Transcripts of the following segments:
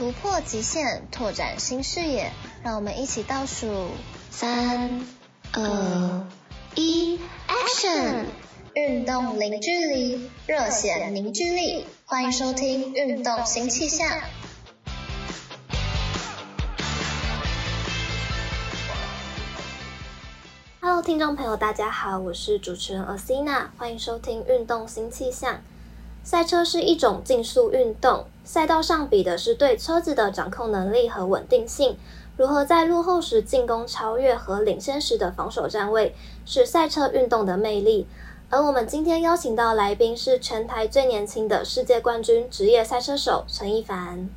突破极限，拓展新视野，让我们一起倒数三、二、一，Action！运动零距离，热血凝聚力，欢迎收听《运动新气象》。Hello，听众朋友，大家好，我是主持人 Asina，欢迎收听《运动新气象》。赛车是一种竞速运动，赛道上比的是对车子的掌控能力和稳定性。如何在落后时进攻超越和领先时的防守站位，是赛车运动的魅力。而我们今天邀请到来宾是全台最年轻的世界冠军职业赛车手陈一凡。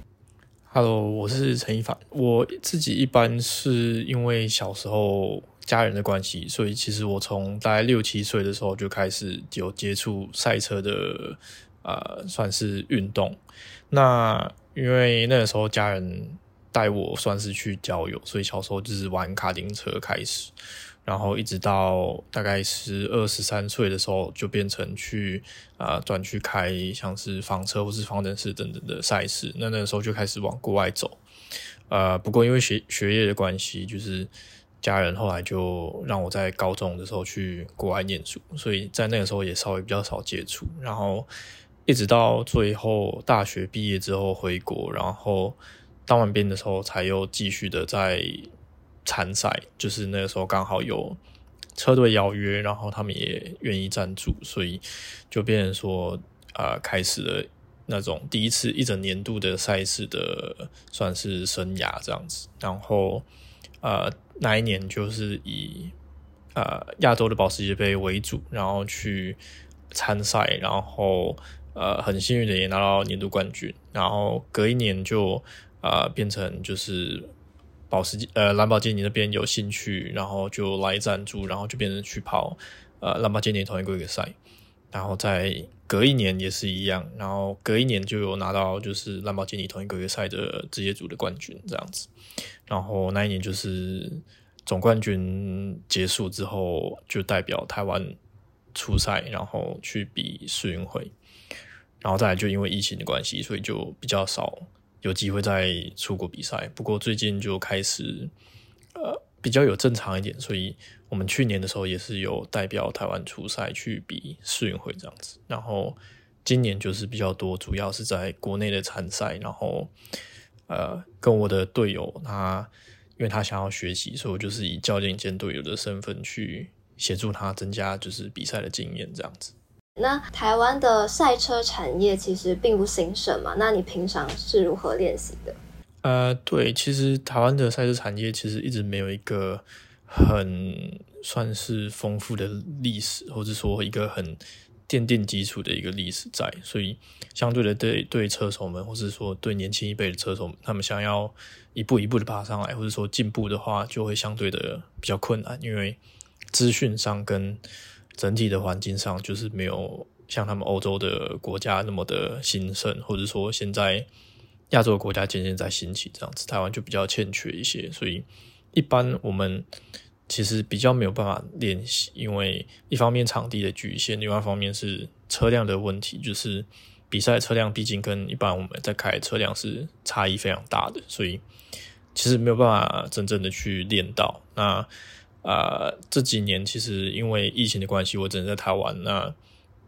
Hello，我是陈一凡。我自己一般是因为小时候家人的关系，所以其实我从大概六七岁的时候就开始有接触赛车的。呃，算是运动。那因为那个时候家人带我算是去郊游，所以小时候就是玩卡丁车开始，然后一直到大概十二十三岁的时候，就变成去啊转、去开像是房车或是方程式等等的赛事。那那个时候就开始往国外走。呃，不过因为学学业的关系，就是家人后来就让我在高中的时候去国外念书，所以在那个时候也稍微比较少接触，然后。一直到最后大学毕业之后回国，然后当完兵的时候才又继续的在参赛，就是那个时候刚好有车队邀约，然后他们也愿意赞助，所以就变成说啊、呃，开始了那种第一次一整年度的赛事的算是生涯这样子。然后呃那一年就是以呃亚洲的保时捷杯为主，然后去参赛，然后。呃，很幸运的也拿到年度冠军，然后隔一年就呃变成就是保时捷呃兰博基尼那边有兴趣，然后就来赞助，然后就变成去跑呃兰博基尼同一规格赛，然后再隔一年也是一样，然后隔一年就有拿到就是兰博基尼同一规格赛的职业组的冠军这样子，然后那一年就是总冠军结束之后就代表台湾出赛，然后去比世运会。然后再来就因为疫情的关系，所以就比较少有机会再出国比赛。不过最近就开始呃比较有正常一点，所以我们去年的时候也是有代表台湾出赛去比世运会这样子。然后今年就是比较多，主要是在国内的参赛。然后呃跟我的队友他，因为他想要学习，所以我就是以教练兼队友的身份去协助他增加就是比赛的经验这样子。那台湾的赛车产业其实并不兴盛嘛，那你平常是如何练习的？呃，对，其实台湾的赛车产业其实一直没有一个很算是丰富的历史，或者说一个很奠定基础的一个历史在，所以相对的对对车手们，或者说对年轻一辈的车手们，他们想要一步一步的爬上来，或者说进步的话，就会相对的比较困难，因为资讯上跟整体的环境上，就是没有像他们欧洲的国家那么的兴盛，或者说现在亚洲的国家渐渐在兴起这样子，台湾就比较欠缺一些，所以一般我们其实比较没有办法练习，因为一方面场地的局限，另外一方面是车辆的问题，就是比赛车辆毕竟跟一般我们在开的车辆是差异非常大的，所以其实没有办法真正的去练到那。啊、呃，这几年其实因为疫情的关系，我只能在台湾。那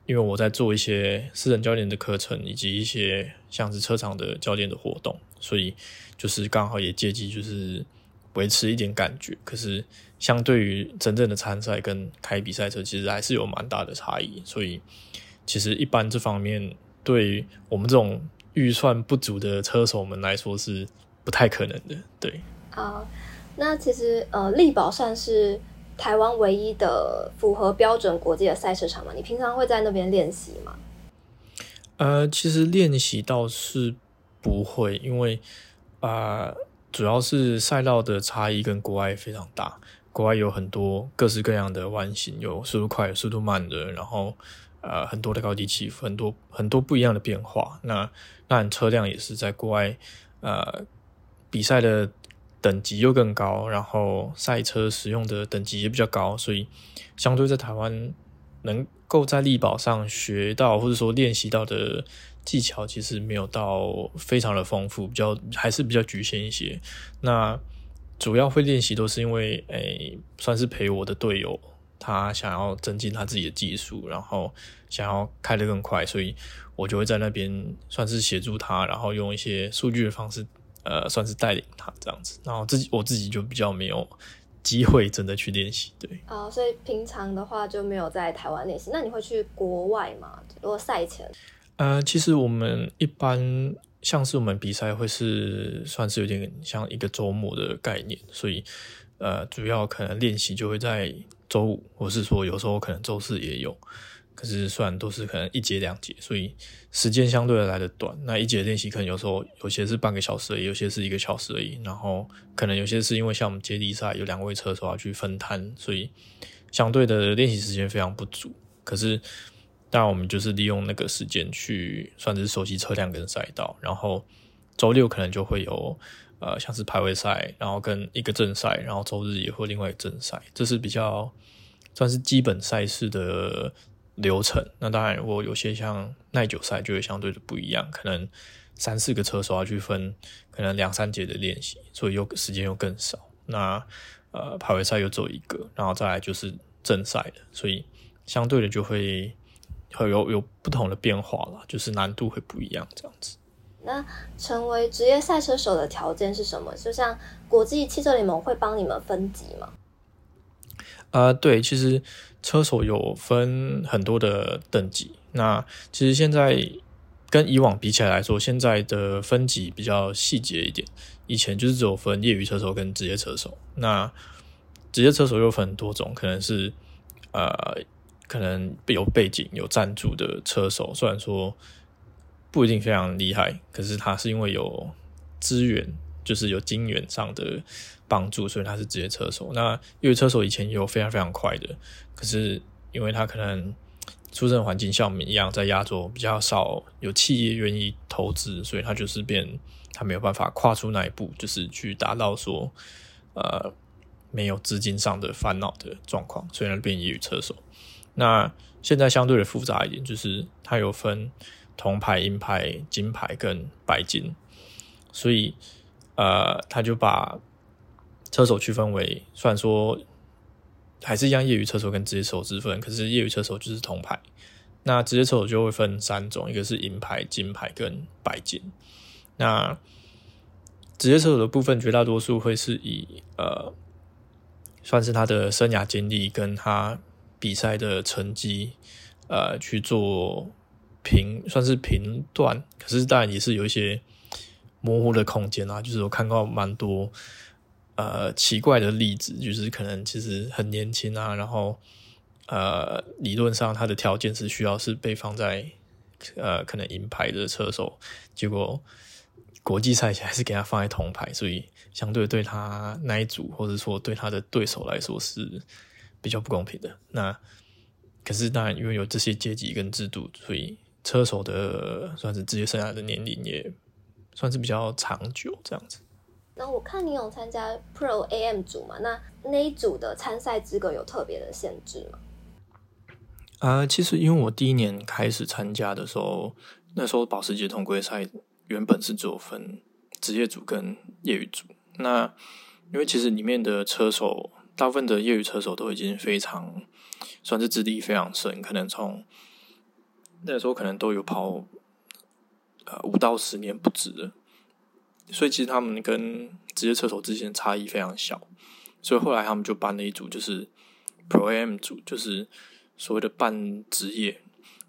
因为我在做一些私人教练的课程，以及一些像是车厂的教练的活动，所以就是刚好也借机就是维持一点感觉。可是相对于真正的参赛跟开比赛车，其实还是有蛮大的差异。所以其实一般这方面对于我们这种预算不足的车手们来说是不太可能的。对，啊。那其实，呃，力宝算是台湾唯一的符合标准国际的赛车场嘛？你平常会在那边练习吗？呃，其实练习倒是不会，因为啊、呃，主要是赛道的差异跟国外非常大，国外有很多各式各样的弯形，有速度快、速度慢的，然后呃很多的高低起伏，很多很多不一样的变化。那那车辆也是在国外呃比赛的等级又更高，然后赛车使用的等级也比较高，所以相对在台湾能够在力保上学到或者说练习到的。技巧其实没有到非常的丰富，比较还是比较局限一些。那主要会练习都是因为，诶、算是陪我的队友，他想要增进他自己的技术，然后想要开得更快，所以我就会在那边算是协助他，然后用一些数据的方式，呃，算是带领他这样子。然后自己我自己就比较没有机会真的去练习，对。啊、哦，所以平常的话就没有在台湾练习。那你会去国外吗？如果赛前？呃，其实我们一般像是我们比赛会是算是有点像一个周末的概念，所以呃，主要可能练习就会在周五，或是说有时候可能周四也有。可是虽然都是可能一节两节，所以时间相对的来的短。那一节练习可能有时候有些是半个小时而已，有些是一个小时而已。然后可能有些是因为像我们接力赛有两位车手要去分摊，所以相对的练习时间非常不足。可是。那我们就是利用那个时间去算是熟悉车辆跟赛道，然后周六可能就会有呃像是排位赛，然后跟一个正赛，然后周日也会另外一个正赛，这是比较算是基本赛事的流程。那当然，如果有些像耐久赛就会相对的不一样，可能三四个车手要去分，可能两三节的练习，所以又时间又更少。那呃排位赛又只有一个，然后再来就是正赛的，所以相对的就会。会有有不同的变化了，就是难度会不一样这样子。那成为职业赛车手的条件是什么？就像国际汽车联盟会帮你们分级吗？呃，对，其实车手有分很多的等级。那其实现在跟以往比起来来说，现在的分级比较细节一点。以前就是只有分业余车手跟职业车手。那职业车手又分很多种，可能是呃。可能有背景、有赞助的车手，虽然说不一定非常厉害，可是他是因为有资源，就是有金源上的帮助，所以他是职业车手。那业余车手以前有非常非常快的，可是因为他可能出生环境像我们一样，在亚洲比较少有企业愿意投资，所以他就是变他没有办法跨出那一步，就是去达到说呃没有资金上的烦恼的状况，所以他变业余车手。那现在相对的复杂一点，就是它有分铜牌、银牌、金牌跟白金，所以呃，他就把车手区分为，虽然说还是一样业余车手跟职业车手之分，可是业余车手就是铜牌，那职业车手就会分三种，一个是银牌、金牌跟白金。那职业车手的部分，绝大多数会是以呃，算是他的生涯经历跟他。比赛的成绩，呃，去做评，算是评断。可是当然也是有一些模糊的空间啊。就是我看到蛮多呃奇怪的例子，就是可能其实很年轻啊，然后呃理论上他的条件是需要是被放在呃可能银牌的车手，结果国际赛还是给他放在铜牌，所以相对对他那一组或者说对他的对手来说是。比较不公平的。那可是当然，因为有这些阶级跟制度，所以车手的算是职业生涯的年龄也算是比较长久这样子。那我看你有参加 Pro AM 组嘛？那那一组的参赛资格有特别的限制吗？啊、呃，其实因为我第一年开始参加的时候，那时候保时捷同规赛原本是只有分职业组跟业余组。那因为其实里面的车手。大部分的业余车手都已经非常算是资历非常深，可能从那时候可能都有跑呃五到十年不止的，所以其实他们跟职业车手之间差异非常小，所以后来他们就办了一组，就是 Pro AM 组，就是所谓的半职业。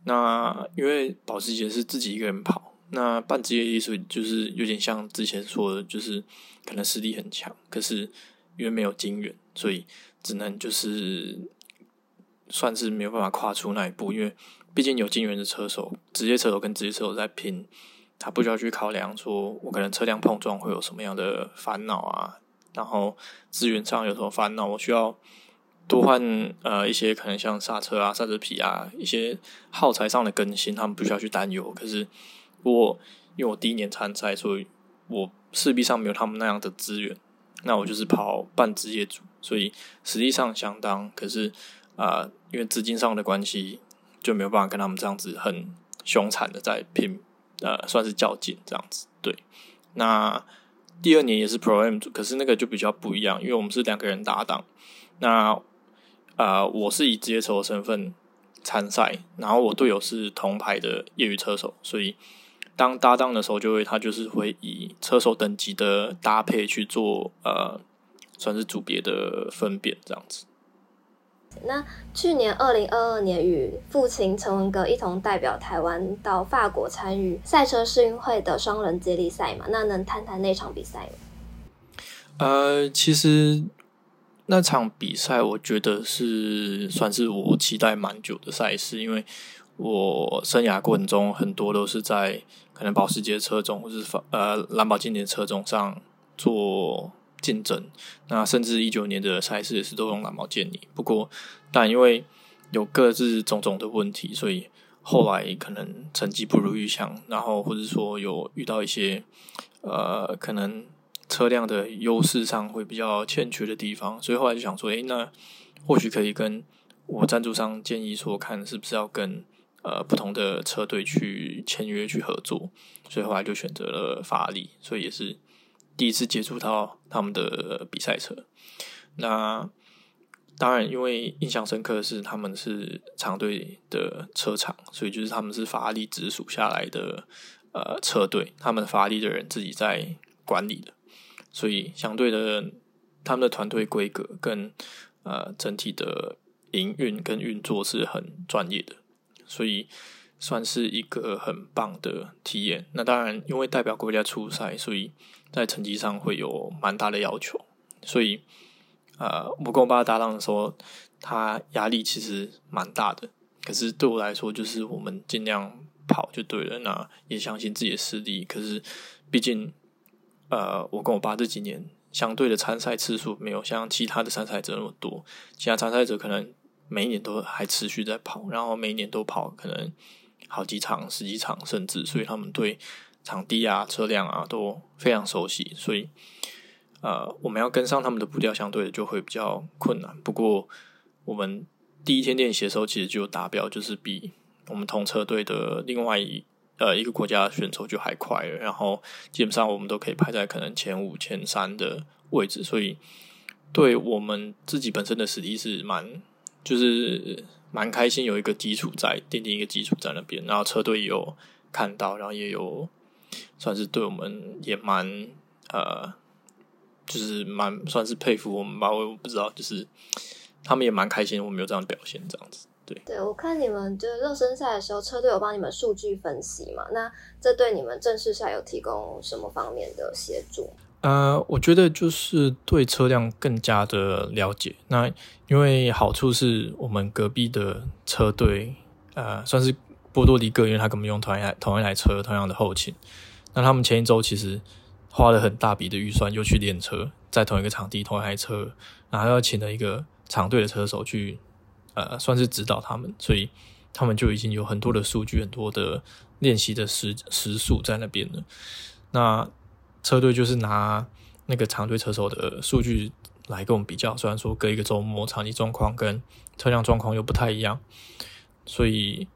那因为保时捷是自己一个人跑，那半职业意思就是有点像之前说的，就是可能实力很强，可是因为没有经验。所以只能就是算是没有办法跨出那一步，因为毕竟有金援的车手，职业车手跟职业车手在拼他不需要去考量说我可能车辆碰撞会有什么样的烦恼啊，然后资源上有什么烦恼，我需要多换呃一些可能像刹车啊、刹车皮啊一些耗材上的更新，他们不需要去担忧。可是我因为我第一年参赛，所以我势必上没有他们那样的资源，那我就是跑半职业组，所以实际上相当，可是啊、因为资金上的关系，就没有办法跟他们这样子很凶残的在拼。呃，算是较劲这样子，对。那第二年也是 Pro M 组，可是那个就比较不一样，因为我们是两个人搭档。那啊、呃，我是以职业车手身份参赛，然后我队友是铜牌的业余车手，所以当搭档的时候，就会他就是会以车手等级的搭配去做呃，算是组别的分辨这样子。那去年二零二二年，与父亲陈文革一同代表台湾到法国参与赛车世运会的双人接力赛嘛？那能谈谈那场比赛吗？呃，其实那场比赛我觉得是算是我期待蛮久的赛事，因为我生涯过程中很多都是在可能保时捷车种或是法呃兰博基尼车种上做。竞争，那甚至一九年的赛事也是都用蓝宝坚尼。不过，但因为有各自种种的问题，所以后来可能成绩不如预想，然后或者说有遇到一些呃，可能车辆的优势上会比较欠缺的地方，所以后来就想说，诶，那或许可以跟我赞助商建议说，看是不是要跟呃不同的车队去签约去合作，所以后来就选择了法拉利，所以也是。第一次接触到他们的比赛车，那当然，因为印象深刻的是他们是长队的车厂，所以就是他们是法拉利直属下来的呃车队，他们法拉利的人自己在管理的，所以相对的，他们的团队规格跟呃整体的营运跟运作是很专业的，所以算是一个很棒的体验。那当然，因为代表国家出赛，所以。在成绩上会有蛮大的要求，所以，呃，我跟我爸搭档的时候，他压力其实蛮大的。可是对我来说，就是我们尽量跑就对了。那也相信自己的实力。可是，毕竟，呃，我跟我爸这几年相对的参赛次数没有像其他的参赛者那么多。其他参赛者可能每一年都还持续在跑，然后每一年都跑可能好几场、十几场，甚至，所以他们对。场地啊，车辆啊都非常熟悉，所以呃，我们要跟上他们的步调，相对的就会比较困难。不过，我们第一天练习的时候，其实就达标，就是比我们同车队的另外一呃一个国家选手就还快了。然后，基本上我们都可以排在可能前五、前三的位置，所以对我们自己本身的实力是蛮就是蛮开心，有一个基础在，奠定一个基础在那边。然后车队也有看到，然后也有。算是对我们也蛮呃，就是蛮算是佩服我们吧。我不知道，就是他们也蛮开心，我们有这样的表现，这样子。对，对我看你们就是热身赛的时候，车队有帮你们数据分析嘛？那这对你们正式赛有提供什么方面的协助？呃，我觉得就是对车辆更加的了解。那因为好处是我们隔壁的车队，呃，算是。波多黎各，因为他根本用同一台同一台车，同样的后勤。那他们前一周其实花了很大笔的预算，又去练车，在同一个场地，同一台车，然后要请了一个厂队的车手去，呃，算是指导他们。所以他们就已经有很多的数据，很多的练习的时时数在那边了。那车队就是拿那个厂队车手的数据来跟我们比较，虽然说隔一个周末场地状况跟车辆状况又不太一样，所以。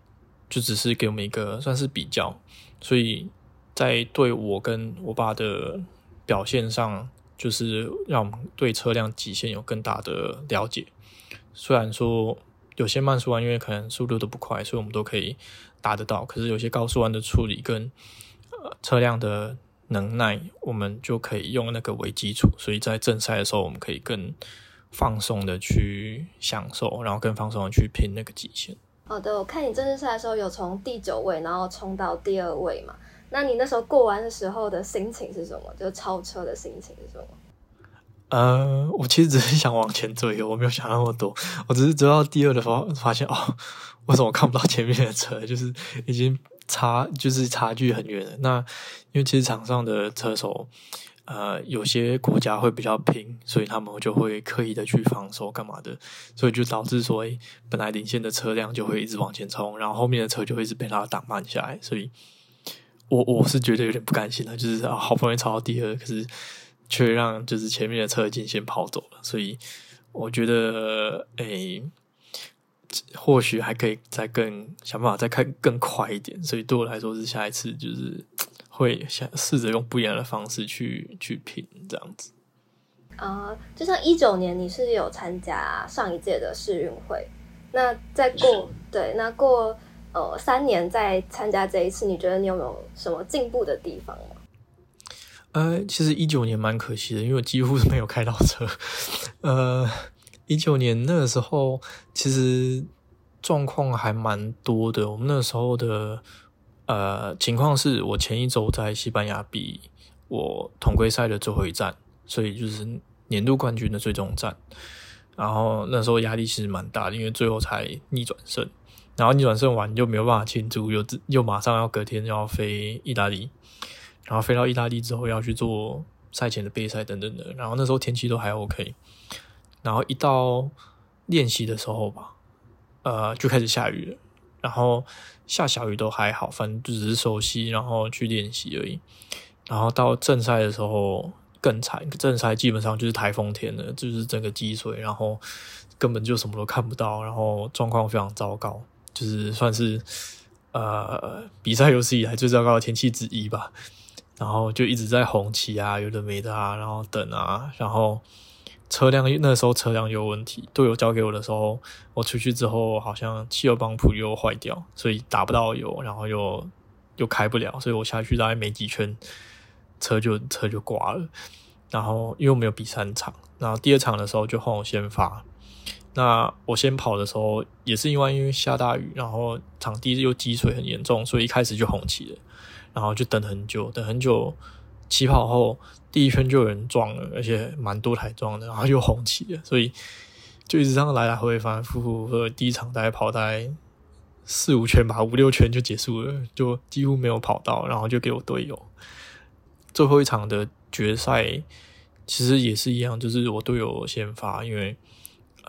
就只是给我们一个算是比较，所以在对我跟我爸的表现上，就是让我们对车辆极限有更大的了解。虽然说有些慢速弯，因为可能速度都不快，所以我们都可以达得到。可是有些高速弯的处理跟车辆的能耐，我们就可以用那个为基础。所以在正赛的时候，我们可以更放松的去享受，然后更放松的去拼那个极限。好的，我看你正式赛的时候有从第九位，然后冲到第二位嘛？那你那时候过完的时候的心情是什么？就超车的心情是什么？呃，我其实只是想往前追，我没有想那么多。我只是追到第二的时候发现，哦，为什么看不到前面的车？就是已经差就是差距很远了。那因为其实场上的车手，呃，有些国家会比较拼，所以他们就会刻意的去防守干嘛的，所以就导致说，诶，本来领先的车辆就会一直往前冲，然后后面的车就会一直被他挡慢下来。所以我我是觉得有点不甘心的，就是啊，好不容易超到第二，可是却让就是前面的车已经先跑走了。所以我觉得，诶。或许还可以再更想办法再开更快一点，所以对我来说是下一次就是会想试着用不一样的方式去去拼这样子。啊，uh, 就像一九年你是有参加上一届的世运会，那再过是对，那过呃三年再参加这一次，你觉得你有没有什么进步的地方吗？呃，其实一九年蛮可惜的，因为我几乎是没有开到车，呃。一九年那个时候，其实状况还蛮多的。我们那时候的呃情况是，我前一周在西班牙比我同规赛的最后一站，所以就是年度冠军的最终战。然后那时候压力其实蛮大的，因为最后才逆转胜，然后逆转胜完就没有办法庆祝，又又马上要隔天要飞意大利，然后飞到意大利之后要去做赛前的备赛等等的。然后那时候天气都还 OK。然后一到练习的时候吧，呃，就开始下雨了。然后下小雨都还好，反正就只是熟悉，然后去练习而已。然后到正赛的时候更惨，正赛基本上就是台风天了，就是整个积水，然后根本就什么都看不到，然后状况非常糟糕，就是算是呃比赛有史以来最糟糕的天气之一吧。然后就一直在红旗啊，有的没的啊，然后等啊，然后。车辆那时候车辆有问题，队友交给我的时候，我出去之后好像汽油泵浦又坏掉，所以打不到油，然后又又开不了，所以我下去大概没几圈，车就 车就挂了。然后因为没有比三场，然后第二场的时候就换我先发。那我先跑的时候也是因为因为下大雨，然后场地又积水很严重，所以一开始就红旗了，然后就等很久，等很久。起跑后第一圈就有人撞了，而且蛮多台撞的，然后又红旗了，所以就一直这样来来回回反反复复。第一场大概跑大概四五圈吧，五六圈就结束了，就几乎没有跑到，然后就给我队友。最后一场的决赛其实也是一样，就是我队友先发，因为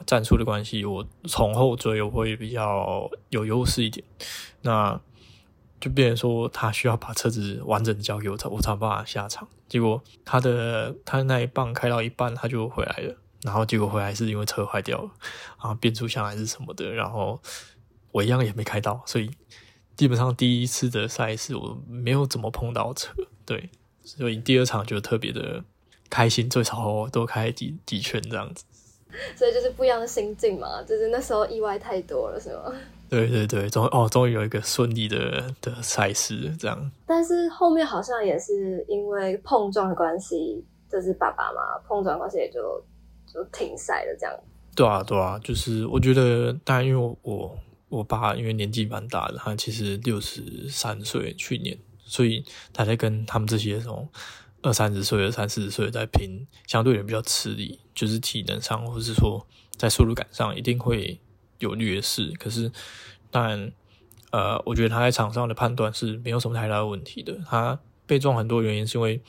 战术的关系，我从后追我会比较有优势一点。那就变成说他需要把车子完整的交给我，我才办法下场。结果他的他那一棒开到一半，他就回来了。然后结果回来是因为车坏掉了，然后变速箱还是什么的。然后我一样也没开到，所以基本上第一次的赛事我没有怎么碰到车。对，所以第二场就特别的开心，最少多开几几圈这样子。所以就是不一样的心境嘛，就是那时候意外太多了，是吗？对对对，终哦，终于有一个顺利的的赛事这样。但是后面好像也是因为碰撞的关系，就是爸爸嘛，碰撞关系也就就停赛了这样。对啊对啊，就是我觉得，当然因为我我爸因为年纪蛮大的，他其实六十三岁去年，所以他在跟他们这些这种二三十岁、二三四十岁在拼，相对人比较吃力，就是体能上或是说在速度感上一定会。有劣势，可是当然，呃，我觉得他在场上的判断是没有什么太大的问题的。他被撞很多原因是因为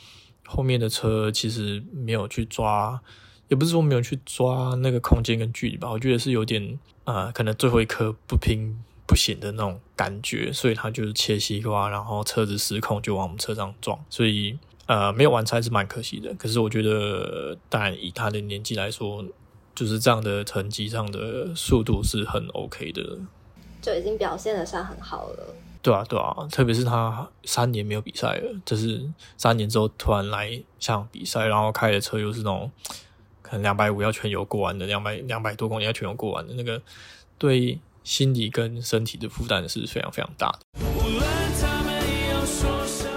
后面的车其实没有去抓，也不是说没有去抓那个空间跟距离吧。我觉得是有点呃，可能最后一刻不拼不行的那种感觉，所以他就是切西瓜，然后车子失控就往我们车上撞，所以呃，没有完赛是蛮可惜的。可是我觉得，但以他的年纪来说。就是这样的成绩上的速度是很 OK 的，就已经表现的算很好了。对啊，对啊，特别是他三年没有比赛了，就是三年之后突然来像比赛，然后开的车又是那种可能两百五要全油过完的，两百两百多公里要全油过完的那个，对心理跟身体的负担是非常非常大的。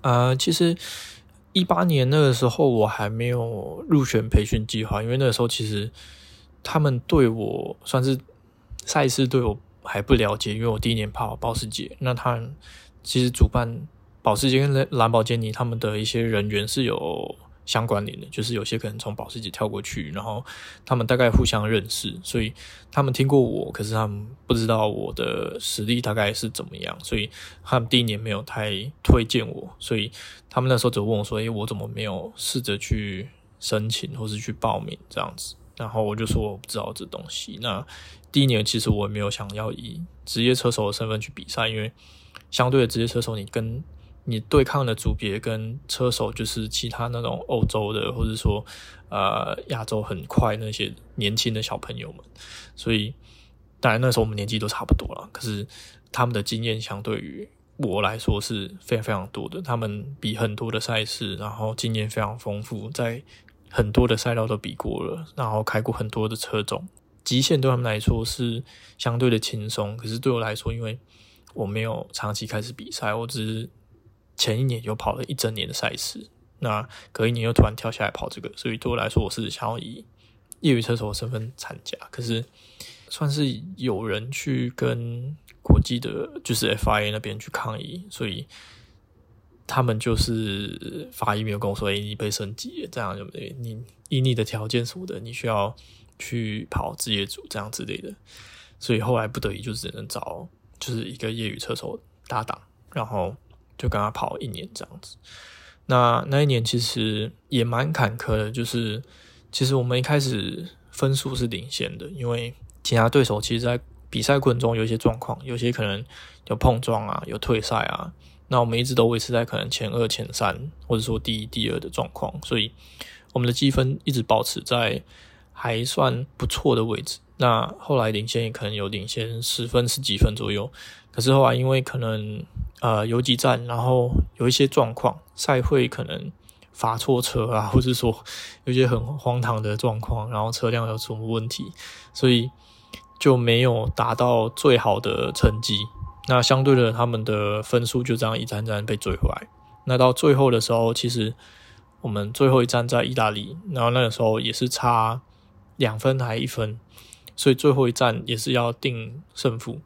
啊，其实一八年那个时候我还没有入选培训计划，因为那个时候其实他们对我算是赛事对我还不了解，因为我第一年跑保时捷，那他其实主办保时捷跟蓝宝坚尼他们的一些人员是有。相关联的，就是有些可能从保时捷跳过去，然后他们大概互相认识，所以他们听过我，可是他们不知道我的实力大概是怎么样，所以他们第一年没有太推荐我，所以他们那时候只问我说：“诶，我怎么没有试着去申请或是去报名这样子？”然后我就说我不知道这东西。那第一年其实我也没有想要以职业车手的身份去比赛，因为相对的职业车手，你跟你对抗的组别跟车手就是其他那种欧洲的，或者说呃亚洲很快那些年轻的小朋友们，所以当然那时候我们年纪都差不多了，可是他们的经验相对于我来说是非常非常多的，他们比很多的赛事，然后经验非常丰富，在很多的赛道都比过了，然后开过很多的车种，极限对他们来说是相对的轻松，可是对我来说，因为我没有长期开始比赛，我只是。前一年就跑了一整年的赛事，那隔一年又突然跳下来跑这个，所以对我来说，我是想要以业余车手的身份参加。可是算是有人去跟国际的，就是 FIA 那边去抗议，所以他们就是发 email 跟我说：“哎、你被升级了，这样就不对？你以你的条件什么的，你需要去跑职业组这样之类的。”所以后来不得已就只能找就是一个业余车手搭档，然后。就跟他跑一年这样子，那那一年其实也蛮坎坷的，就是其实我们一开始分数是领先的，因为其他对手其实，在比赛过程中有一些状况，有些可能有碰撞啊，有退赛啊，那我们一直都维持在可能前二、前三，或者说第一、第二的状况，所以我们的积分一直保持在还算不错的位置。那后来领先也可能有领先十分、十几分左右，可是后来因为可能。呃，游击战，然后有一些状况，赛会可能罚错车啊，或者说有些很荒唐的状况，然后车辆有什么问题，所以就没有达到最好的成绩。那相对的，他们的分数就这样一站站被追回来。那到最后的时候，其实我们最后一站在意大利，然后那个时候也是差两分还一分，所以最后一站也是要定胜负。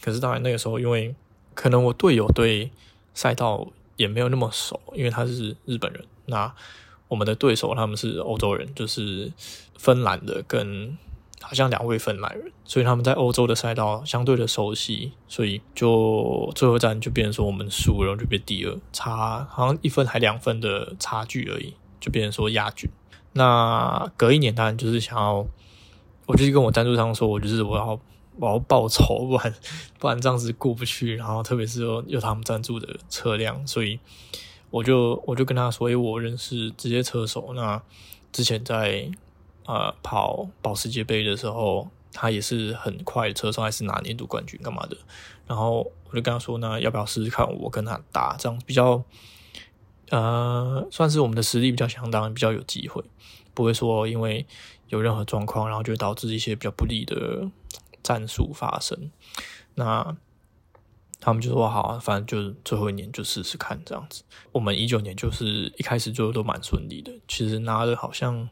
可是当然那个时候因为可能我队友对赛道也没有那么熟，因为他是日本人。那我们的对手他们是欧洲人，就是芬兰的跟好像两位芬兰人，所以他们在欧洲的赛道相对的熟悉，所以就最后一站就变成说我们输了，就变第二，差好像一分还两分的差距而已，就变成说亚军。那隔一年当然就是想要，我就跟我赞助商说，我就是我要。我要报仇，不然 不然这样子过不去。然后特别是有有他们赞助的车辆，所以我就我就跟他说：“诶，我认识职业车手。那之前在呃跑保时捷杯的时候，他也是很快的车手，还是拿年度冠军干嘛的。然后我就跟他说：那要不要试试看？我跟他打，这样比较呃算是我们的实力比较相当，比较有机会，不会说因为有任何状况，然后就导致一些比较不利的。”战术发生，那他们就说好啊，反正就最后一年就试试看这样子。我们一九年就是一开始就都蛮顺利的，其实拿了好像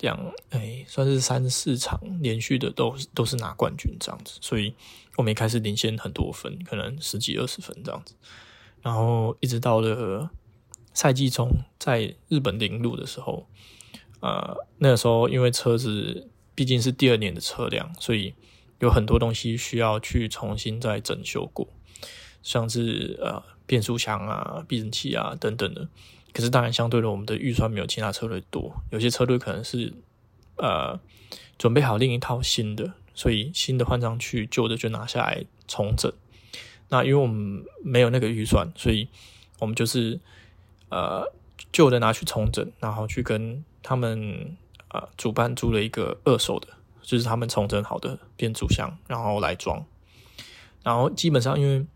两哎，算是三四场连续的都都是拿冠军这样子，所以我们一开始领先很多分，可能十几二十分这样子。然后一直到了赛季中，在日本领路的时候，呃，那个时候因为车子毕竟是第二年的车辆，所以。有很多东西需要去重新再整修过，像是呃变速箱啊、避震器啊等等的。可是当然，相对的，我们的预算没有其他车队多，有些车队可能是呃准备好另一套新的，所以新的换上去，旧的就拿下来重整。那因为我们没有那个预算，所以我们就是呃旧的拿去重整，然后去跟他们呃主办租了一个二手的。就是他们重整好的变速箱，然后来装，然后基本上因为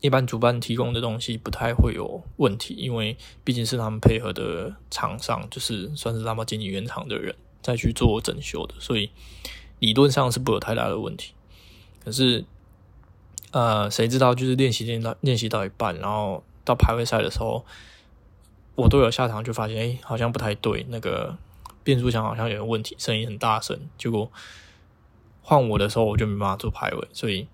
一般主办提供的东西不太会有问题，因为毕竟是他们配合的厂商，就是算是蓝宝坚尼原厂的人再去做整修的，所以理论上是不会有太大的问题。可是，呃，谁知道就是练习练到练习到一半，然后到排位赛的时候，我队友下场就发现，哎、好像不太对，那个变速箱好像有点问题，声音很大声。结果换我的时候，我就没办法做排位，所以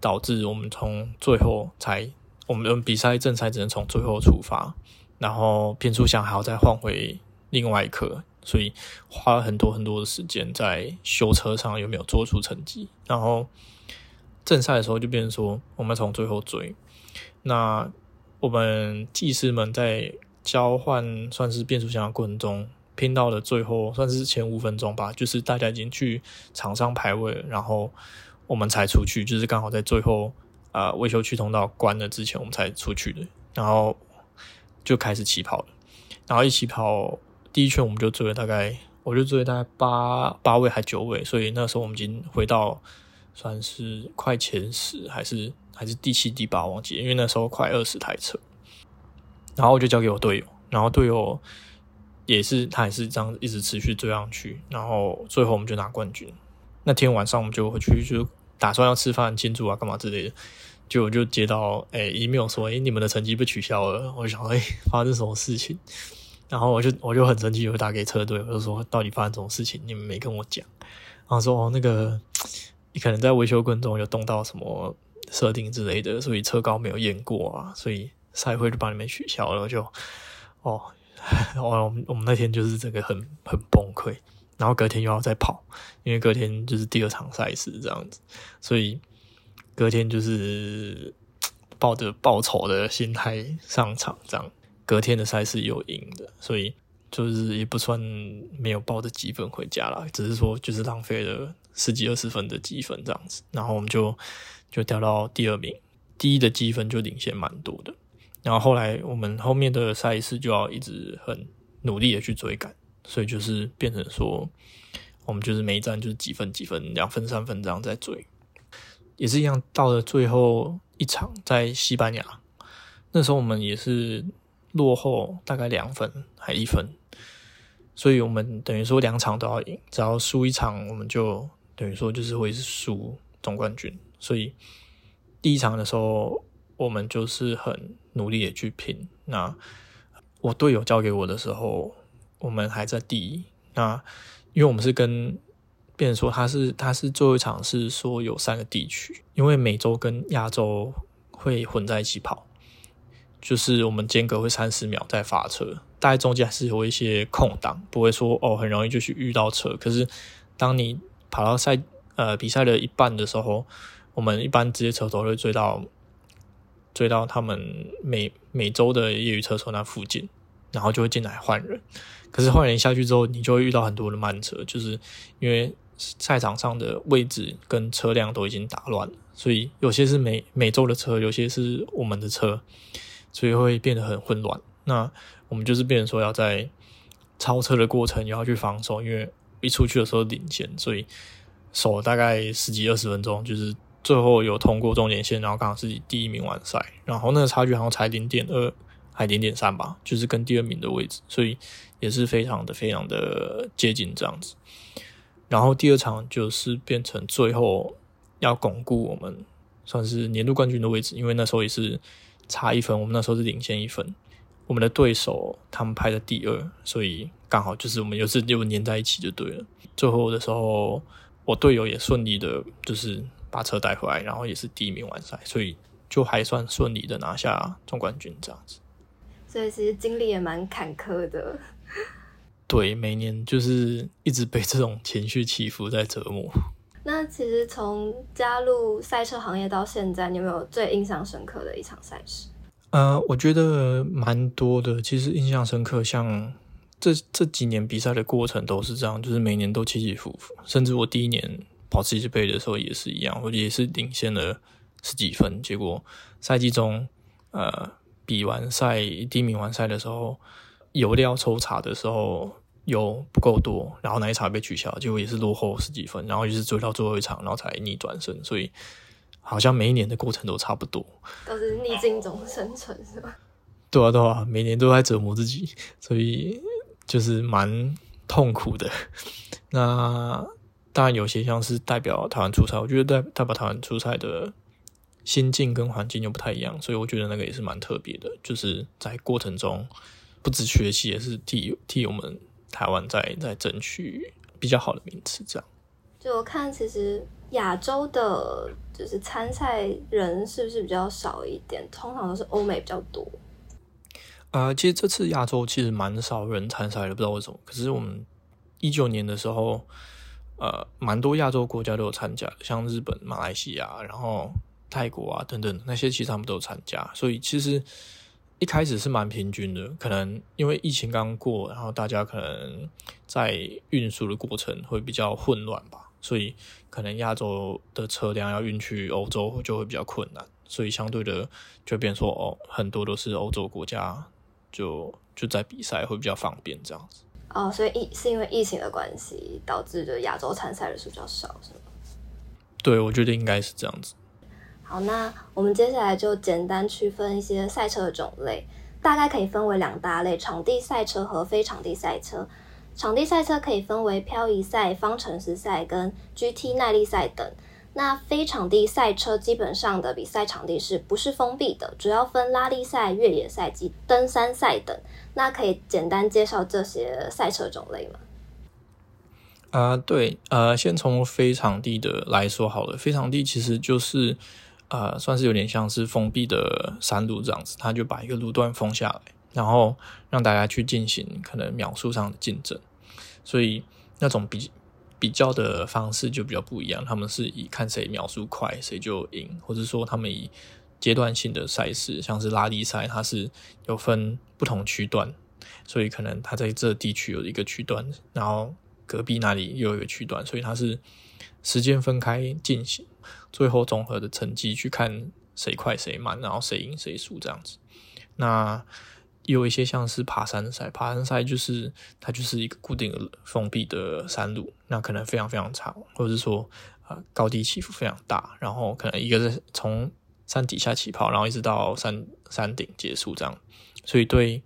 导致我们从最后才，我们比赛正赛只能从最后出发，然后变速箱还要再换回另外一颗。所以花了很多很多的时间在修车上，有没有做出成绩？然后正赛的时候就变成说，我们从最后追。那我们技师们在交换算是变速箱的过程中，拼到了最后算是前五分钟吧，就是大家已经去场上排位，然后我们才出去，就是刚好在最后啊维修区通道关了之前，我们才出去的。然后就开始起跑了，然后一起跑。第一圈我们就追了大概，我就追了大概八八位还九位，所以那时候我们已经回到算是快前十，还是还是第七第八忘记，因为那时候快二十台车。然后我就交给我队友，然后队友也是他也是这样一直持续追上去，然后最后我们就拿冠军。那天晚上我们就回去就打算要吃饭庆祝啊干嘛之类的，就我就接到哎 email 说哎你们的成绩被取消了，我就想哎发生什么事情。然后我就我就很生气，就打给车队，我就说到底发生这种事情，你们没跟我讲。然后说哦，那个你可能在维修过程中有动到什么设定之类的，所以车高没有验过啊，所以赛会就把你们取消了。就哦，我们我们那天就是这个很很崩溃。然后隔天又要再跑，因为隔天就是第二场赛事这样子，所以隔天就是 抱着报仇的心态上场这样。隔天的赛事有赢的，所以就是也不算没有抱着积分回家啦，只是说就是浪费了十几二十分的积分这样子，然后我们就就掉到第二名，第一的积分就领先蛮多的，然后后来我们后面的赛事就要一直很努力的去追赶，所以就是变成说我们就是每一站就是几分几分，两分三分这样在追，也是一样，到了最后一场在西班牙，那时候我们也是。落后大概两分还一分，所以我们等于说两场都要赢，只要输一场，我们就等于说就是会输总冠军。所以第一场的时候，我们就是很努力的去拼。那我队友交给我的时候，我们还在第一。那因为我们是跟别人说，他是他是最后一场是说有三个地区，因为美洲跟亚洲会混在一起跑。就是我们间隔会三十秒再发车，大概中间还是有一些空档，不会说哦很容易就去遇到车。可是当你跑到赛呃比赛的一半的时候，我们一般直接车头会追到追到他们美美洲的业余车手那附近，然后就会进来换人。可是换人下去之后，你就会遇到很多的慢车，就是因为赛场上的位置跟车辆都已经打乱了，所以有些是美美洲的车，有些是我们的车。所以会变得很混乱。那我们就是变成说要在超车的过程也要去防守，因为一出去的时候领先，所以守大概十几二十分钟，就是最后有通过终点线，然后刚好是第一名完赛。然后那个差距好像才零点二还零点三吧，就是跟第二名的位置，所以也是非常的非常的接近这样子。然后第二场就是变成最后要巩固我们算是年度冠军的位置，因为那时候也是。差一分，我们那时候是领先一分。我们的对手他们排在第二，所以刚好就是我们又是又粘在一起就对了。最后的时候，我队友也顺利的，就是把车带回来，然后也是第一名完赛，所以就还算顺利的拿下总冠军这样子。所以其实经历也蛮坎坷的。对，每年就是一直被这种情绪起伏在折磨。那其实从加入赛车行业到现在，你有没有最印象深刻的一场赛事？呃，我觉得蛮多的。其实印象深刻，像这这几年比赛的过程都是这样，就是每年都起起伏伏。甚至我第一年跑世界杯的时候也是一样，我也是领先了十几分。结果赛季中，呃，比完赛第一名完赛的时候，油料抽查的时候。油不够多，然后那一场被取消，结果也是落后十几分，然后也是追到最后一场，然后才逆转胜。所以好像每一年的过程都差不多，都是逆境中生存，是吧？对啊，对啊，每年都在折磨自己，所以就是蛮痛苦的。那当然有些像是代表台湾出差，我觉得代代表台湾出差的心境跟环境又不太一样，所以我觉得那个也是蛮特别的。就是在过程中，不止学习，也是替替我们台湾在在争取比较好的名次。这样，就我看，其实亚洲的，就是参赛人是不是比较少一点？通常都是欧美比较多。呃，其实这次亚洲其实蛮少人参赛的，不知道为什么。可是我们一九年的时候，呃，蛮多亚洲国家都有参加，像日本、马来西亚，然后。泰国啊，等等那些，其实他们都有参加，所以其实一开始是蛮平均的。可能因为疫情刚过，然后大家可能在运输的过程会比较混乱吧，所以可能亚洲的车辆要运去欧洲就会比较困难，所以相对的就变说哦，很多都是欧洲国家就就在比赛会比较方便这样子。哦，所以疫是因为疫情的关系导致就亚洲参赛人数比较少，是吗？对，我觉得应该是这样子。好，那我们接下来就简单区分一些赛车的种类，大概可以分为两大类：场地赛车和非场地赛车。场地赛车可以分为漂移赛、方程式赛跟 GT 耐力赛等。那非场地赛车基本上的比赛场地是不是封闭的？主要分拉力赛、越野赛及登山赛等。那可以简单介绍这些赛车种类吗？啊、对，呃，先从非场地的来说好了。非场地其实就是。呃，算是有点像是封闭的山路这样子，他就把一个路段封下来，然后让大家去进行可能秒数上的竞争，所以那种比比较的方式就比较不一样。他们是以看谁秒数快谁就赢，或者说他们以阶段性的赛事，像是拉力赛，它是有分不同区段，所以可能他在这地区有一个区段，然后隔壁那里又有一个区段，所以它是时间分开进行。最后综合的成绩去看谁快谁慢，然后谁赢谁输这样子。那有一些像是爬山赛，爬山赛就是它就是一个固定的封闭的山路，那可能非常非常长，或者是说呃高低起伏非常大，然后可能一个是从山底下起跑，然后一直到山山顶结束这样，所以对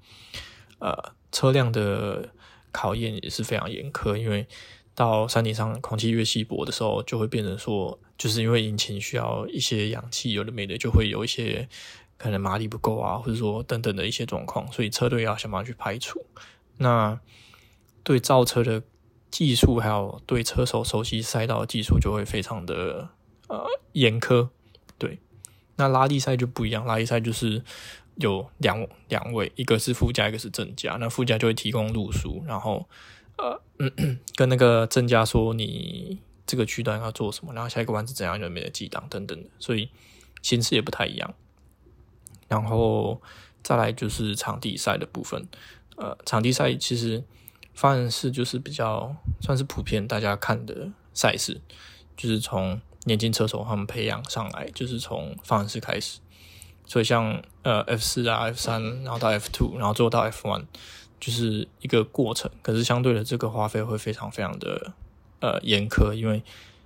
呃车辆的考验也是非常严苛，因为。到山顶上，空气越稀薄的时候，就会变成说，就是因为引擎需要一些氧气，有的没的，就会有一些可能马力不够啊，或者说等等的一些状况，所以车队要想办法去排除。那对造车的技术，还有对车手熟悉赛道的技术，就会非常的呃严苛。对，那拉力赛就不一样，拉力赛就是有两两位，一个是副驾，一个是正驾，那副驾就会提供路书，然后。呃，跟那个正驾说你这个区段要做什么，然后下一个弯是怎样，就没得记档等等的，所以形式也不太一样。然后再来就是场地赛的部分，呃，场地赛其实方程式就是比较算是普遍大家看的赛事，就是从年轻车手他们培养上来，就是从方程式开始，所以像呃 F 四啊 F 三，然后到 F two，然后最后到 F one。就是一个过程，可是相对的，这个花费会非常非常的呃严苛，因为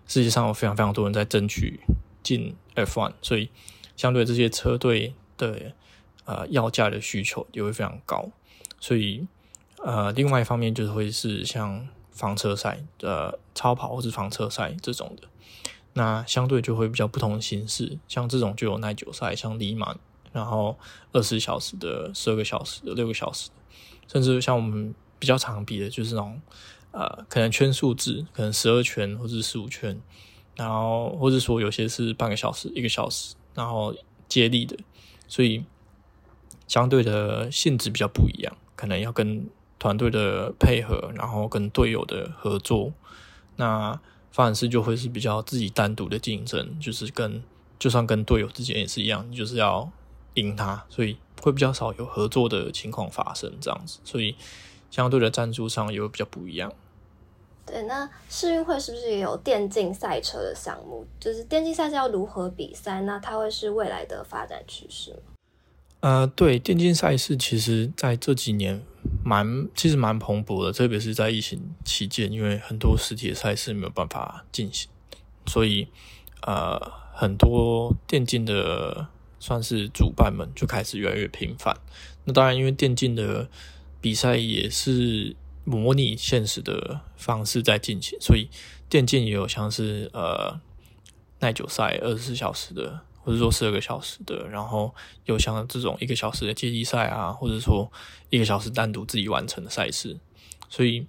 世界上有非常非常多人在争取进 F one，所以相对这些车队的呃要价的需求也会非常高，所以呃另外一方面就是会是像房车赛呃超跑或是房车赛这种的，那相对就会比较不同的形式，像这种就有耐久赛，像里马，然后二十小时的、十二个小时的、六个小时。甚至像我们比较常比的，就是那种呃，可能圈数制，可能十二圈或者十五圈，然后或者说有些是半个小时、一个小时，然后接力的，所以相对的性质比较不一样，可能要跟团队的配合，然后跟队友的合作。那方程式就会是比较自己单独的竞争，就是跟就算跟队友之间也是一样，就是要赢他，所以。会比较少有合作的情况发生，这样子，所以相对的赞助上也会比较不一样。对，那世运会是不是也有电竞赛车的项目？就是电竞赛车要如何比赛？那它会是未来的发展趋势吗？呃，对，电竞赛事其实在这几年蛮其实蛮蓬勃的，特别是在疫情期间，因为很多实体赛事没有办法进行，所以呃，很多电竞的。算是主办们就开始越来越频繁。那当然，因为电竞的比赛也是模拟现实的方式在进行，所以电竞也有像是呃耐久赛二十四小时的，或者说十二个小时的，然后有像这种一个小时的接力赛啊，或者说一个小时单独自己完成的赛事，所以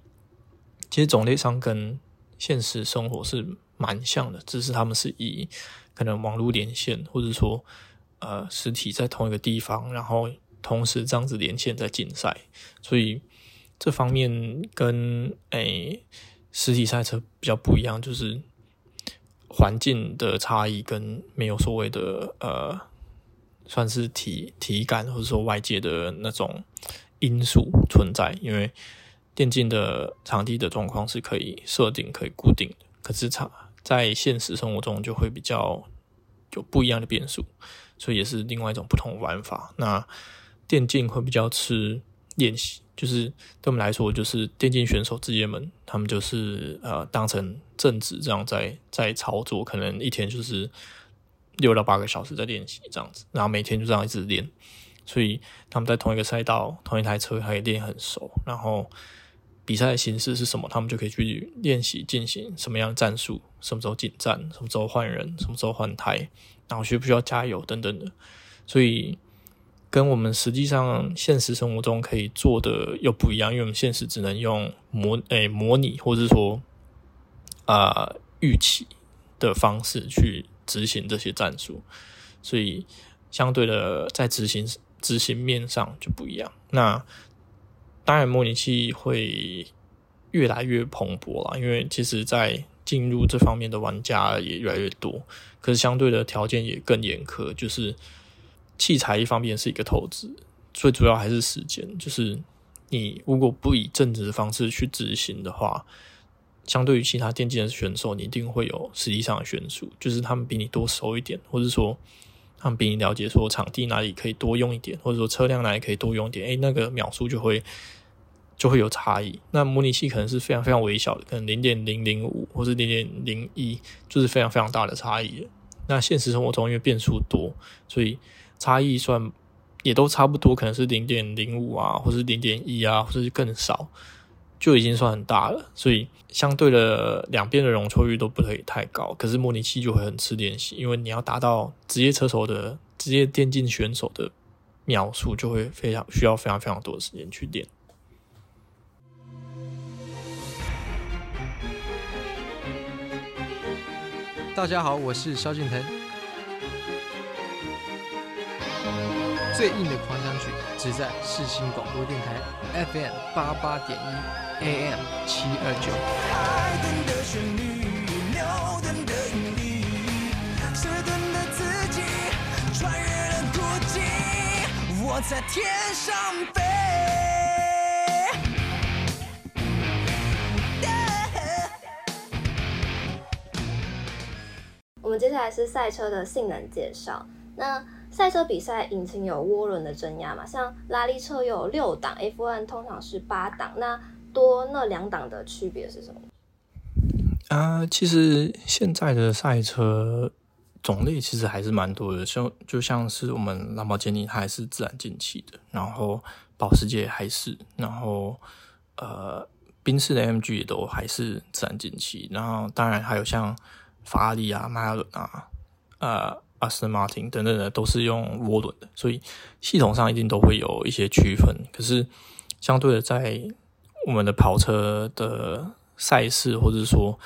其实种类上跟现实生活是蛮像的，只是他们是以可能网络连线，或者说呃实体在同一个地方，然后同时这样子连线在竞赛，所以这方面跟诶、欸、实体赛车比较不一样，就是。环境的差异跟没有所谓的呃，算是体体感或者说外界的那种因素存在，因为电竞的场地的状况是可以设定、可以固定的，可是场在现实生活中就会比较有不一样的变数，所以也是另外一种不同玩法。那电竞会比较吃练习。就是对我们来说，就是电竞选手职业们，他们就是呃当成正职这样在在操作，可能一天就是六到八个小时在练习这样子，然后每天就这样一直练，所以他们在同一个赛道、同一台车可以练很熟，然后比赛的形式是什么，他们就可以去练习进行什么样的战术，什么时候进站，什么时候换人，什么时候换胎，然后需不需要加油等等的，所以。跟我们实际上现实生活中可以做的又不一样，因为我们现实只能用模诶、模拟，或者说啊预期的方式去执行这些战术，所以相对的在执行执行面上就不一样。那当然模拟器会越来越蓬勃了，因为其实在进入这方面的玩家也越来越多，可是相对的条件也更严苛，就是。器材一方面是一个投资，最主要还是时间。就是你如果不以正直的方式去执行的话，相对于其他电竞的选手，你一定会有实际上的悬殊。就是他们比你多熟一点，或者说他们比你了解说场地哪里可以多用一点，或者说车辆哪里可以多用一点，诶，那个秒数就会就会有差异。那模拟器可能是非常非常微小的，可能零点零零五或是零点零一，就是非常非常大的差异。那现实生活中因为变数多，所以差异算也都差不多，可能是零点零五啊，或是零点一啊，或是更少，就已经算很大了。所以相对的两边的容错率都不可以太高。可是模拟器就会很吃练习，因为你要达到职业车手的职业电竞选手的秒数，就会非常需要非常非常多的时间去练。大家好，我是萧敬腾。最硬的狂想曲只在四星广播电台 FM 八八点一 AM 七二九。我们接下来是赛车的性能介绍。那赛车比赛引擎有涡轮的增压嘛？像拉力车有六档，F1 通常是八档。那多那两档的区别是什么？啊、其实现在的赛车种类其实还是蛮多的，像就像是我们兰博基尼，它还是自然进气的，然后保时捷还是，然后呃，宾士的 MG 也都还是自然进气，然后当然还有像法拉利啊、迈阿伦啊，呃。阿斯顿马丁等等的都是用涡轮的，所以系统上一定都会有一些区分。可是相对的，在我们的跑车的赛事，或者说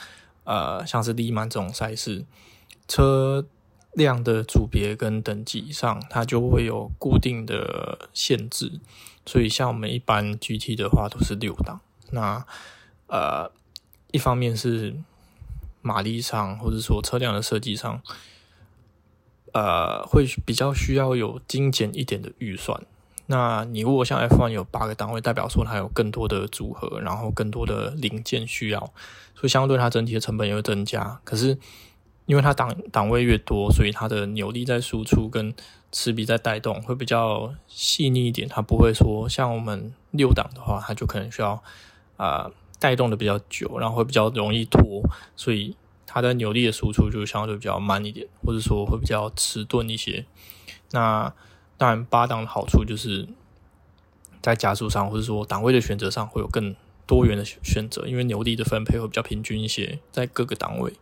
呃像是利曼这种赛事，车辆的组别跟等级上，它就会有固定的限制。所以像我们一般 GT 的话，都是六档。那呃，一方面是马力上，或者说车辆的设计上。呃，会比较需要有精简一点的预算。那你如果像 F1 有八个档位，代表说它有更多的组合，然后更多的零件需要，所以相对它整体的成本也会增加。可是因为它档档位越多，所以它的扭力在输出跟齿比在带动会比较细腻一点。它不会说像我们六档的话，它就可能需要啊、带动的比较久，然后会比较容易拖，所以。它的扭力的输出就相对比较慢一点，或者说会比较迟钝一些。那当然，八档的好处就是在加速上，或者说档位的选择上会有更多元的选择，因为牛力的分配会比较平均一些，在各个档位。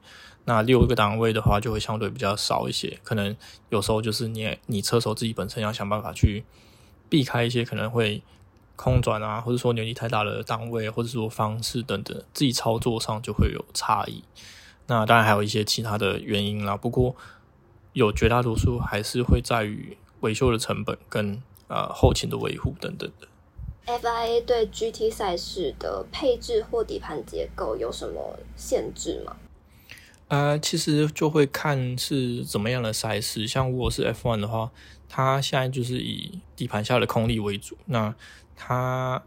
那六个档位的话，就会相对比较少一些，可能有时候就是你你车手自己本身要想办法去避开一些可能会空转啊，或者说扭力太大的档位，或者说方式等等，自己操作上就会有差异。那当然还有一些其他的原因啦，不过有绝大多数还是会在于维修的成本跟呃后勤的维护等等的。FIA 对 GT 赛事的配置或底盘结构有什么限制吗？呃，其实就会看是怎么样的赛事。像如果是 F1 的话，它现在就是以底盘下的空力为主。那它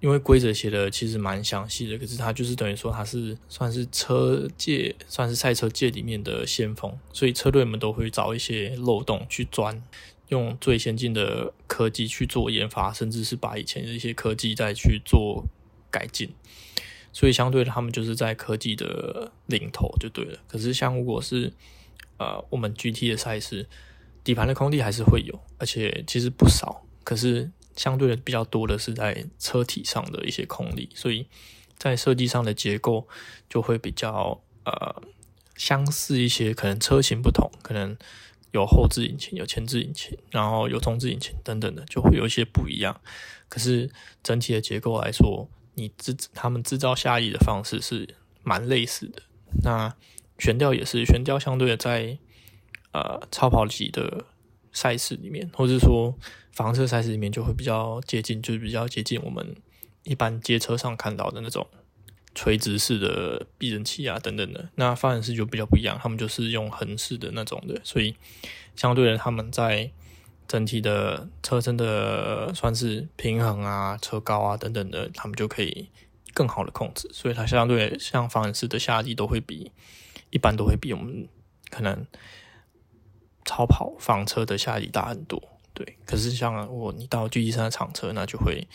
因为规则写的其实蛮详细的，可是它就是等于说它是算是车界，算是赛车界里面的先锋，所以车队们都会找一些漏洞去钻，用最先进的科技去做研发，甚至是把以前的一些科技再去做改进。所以相对的，他们就是在科技的领头就对了。可是像如果是呃我们 GT 的赛事，底盘的空地还是会有，而且其实不少。可是相对的比较多的是在车体上的一些空力，所以在设计上的结构就会比较呃相似一些。可能车型不同，可能有后置引擎、有前置引擎，然后有中置引擎等等的，就会有一些不一样。可是整体的结构来说，你制他们制造下翼的方式是蛮类似的，那悬吊也是，悬吊相对的在呃超跑级的赛事里面，或者说房车赛事里面就会比较接近，就是比较接近我们一般街车上看到的那种垂直式的避震器啊等等的。那发展式就比较不一样，他们就是用横式的那种的，所以相对的他们在。整体的车身的算是平衡啊、车高啊等等的，他们就可以更好的控制，所以它相对像法兰式的下地都会比一般都会比我们可能超跑房车的下地大很多。对，可是像如果你到 GT3 的厂车，那就会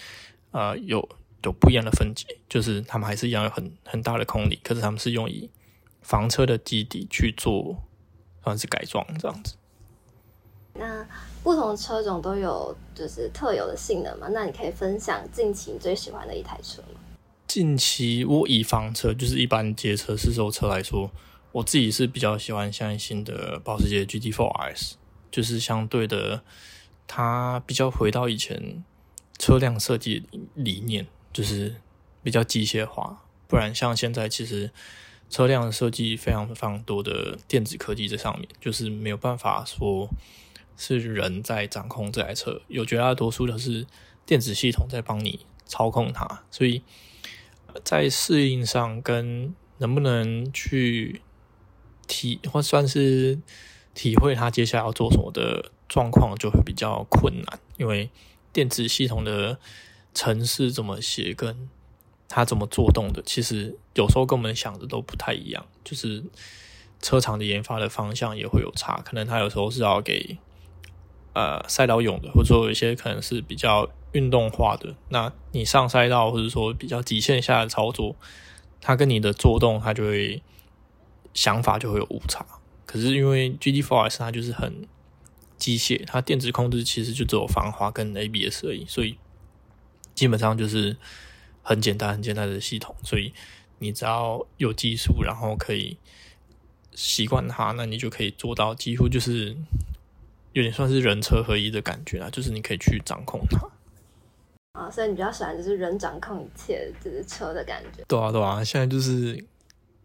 呃有有不一样的分解，就是他们还是一样有很很大的空力，可是他们是用以房车的基底去做算是改装这样子。那不同车种都有就是特有的性能嘛？那你可以分享近期你最喜欢的一台车吗？近期我以房车就是一般街车、市售车来说，我自己是比较喜欢像新的保时捷 GT4 RS，就是相对的，它比较回到以前车辆设计理念，就是比较机械化。不然像现在其实车辆设计非常非常多的电子科技在上面，就是没有办法说。是人在掌控这台车，有绝大多数的是电子系统在帮你操控它，所以在适应上跟能不能去体或算是体会它接下来要做什么的状况就会比较困难，因为电子系统的程式怎么写跟它怎么做动的，其实有时候跟我们想的都不太一样，就是车厂的研发的方向也会有差，可能它有时候是要给。呃，赛道用的，或者说有一些可能是比较运动化的，那你上赛道或者说比较极限下的操作，它跟你的做动，它就会想法就会有误差。可是因为 GT4S 它就是很机械，它电子控制其实就只有防滑跟 ABS 而已，所以基本上就是很简单很简单的系统。所以你只要有技术，然后可以习惯它，那你就可以做到几乎就是。有点算是人车合一的感觉啊，就是你可以去掌控它啊，所以你比较喜欢就是人掌控一切，就是车的感觉。对啊，对啊，现在就是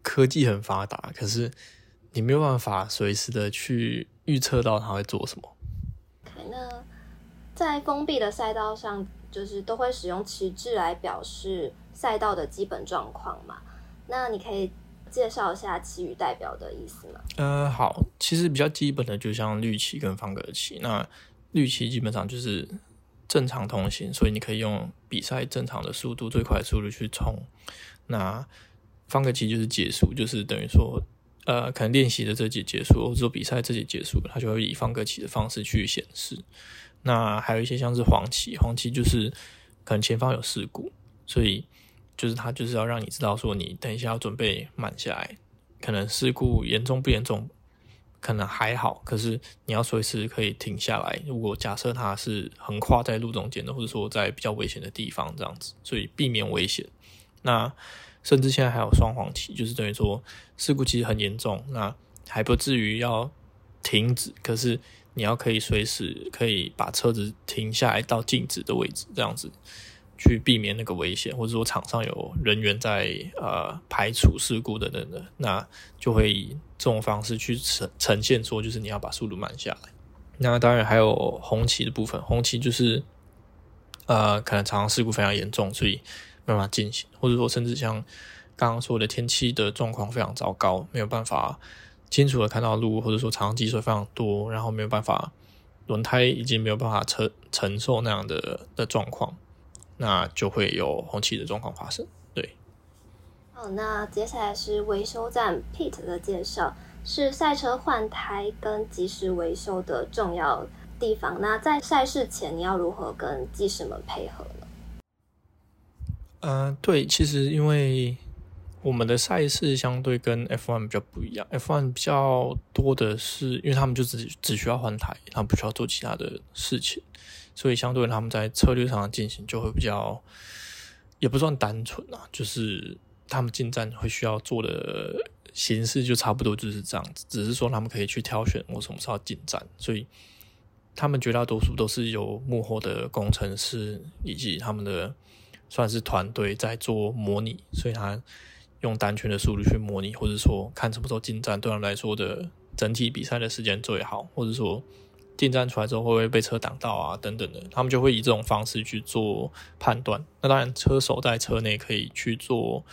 科技很发达，可是你没有办法随时的去预测到它会做什么。那在封闭的赛道上，就是都会使用旗帜来表示赛道的基本状况嘛？那你可以。介绍一下旗语代表的意思吗？呃，好，其实比较基本的，就像绿旗跟方格旗。那绿旗基本上就是正常通行，所以你可以用比赛正常的速度、最快的速度去冲。那方格旗就是结束，就是等于说，呃，可能练习的这节结束，或者说比赛这节结束，它就会以方格旗的方式去显示。那还有一些像是黄旗，黄旗就是可能前方有事故，所以。就是他就是要让你知道说，你等一下要准备慢下来，可能事故严重不严重，可能还好，可是你要随时可以停下来。如果假设它是横跨在路中间的，或者说在比较危险的地方这样子，所以避免危险。那甚至现在还有双黄旗，就是等于说事故其实很严重，那还不至于要停止，可是你要可以随时可以把车子停下来到静止的位置，这样子去避免那个危险，或者说场上有人员在呃排除事故等等的，那就会以这种方式去呈呈现说，就是你要把速度慢下来。那当然还有红旗的部分，红旗就是呃可能场上事故非常严重，所以。办法进行，或者说甚至像刚刚说的天气的状况非常糟糕，没有办法清楚的看到路，或者说长积水非常多，然后没有办法轮胎已经没有办法承承受那样的的状况，那就会有红旗的状况发生。对，好，那接下来是维修站 Pit 的介绍，是赛车换胎跟及时维修的重要地方。那在赛事前，你要如何跟技师们配合？嗯、对，其实因为我们的赛事相对跟 F1 比较不一样，F1 比较多的是，因为他们就只只需要换台，他们不需要做其他的事情，所以相对他们在策略上的进行就会比较，也不算单纯啊，就是他们进站会需要做的形式就差不多就是这样子，只是说他们可以去挑选我什么时候进站，所以他们绝大多数都是由幕后的工程师以及他们的。算是团队在做模拟，所以他用单圈的速度去模拟，或者说看什么时候进站，对他们来说的整体比赛的时间最好，或者说进站出来之后会不会被车挡到啊等等的，他们就会以这种方式去做判断。那当然，车手在车内可以去做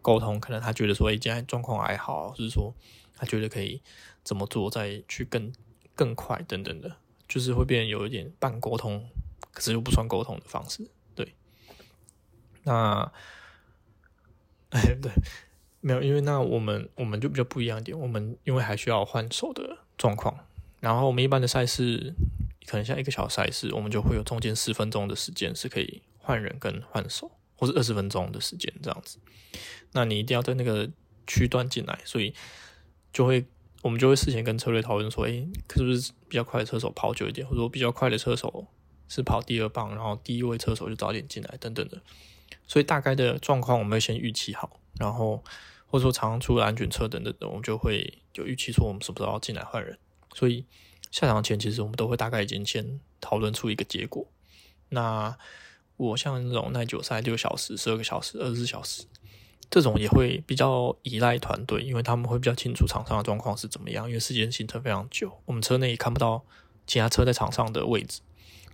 沟通，可能他觉得说，哎，今天状况还好，或者说他觉得可以怎么做，再去更更快等等的，就是会变有一点半沟通，可是又不算沟通的方式。那，哎，对，没有，因为那我们我们就比较不一样一点，我们因为还需要换手的状况，然后我们一般的赛事可能像一个小赛事，我们就会有中间十分钟的时间是可以换人跟换手，或者二十分钟的时间这样子。那你一定要在那个区段进来，所以就会我们就会事前跟车队讨论说，哎，是不是比较快的车手跑久一点，或者说比较快的车手是跑第二棒，然后第一位车手就早点进来等等的。所以大概的状况我们会先预期好，然后或者说常常出了安全车等等的，我们就会有预期说我们什么时候要进来换人。所以下场前其实我们都会大概已经先讨论出一个结果。那我像那种耐久赛六小时、十二个小时、二十四小时这种也会比较依赖团队，因为他们会比较清楚场上的状况是怎么样，因为时间行程非常久，我们车内也看不到其他车在场上的位置，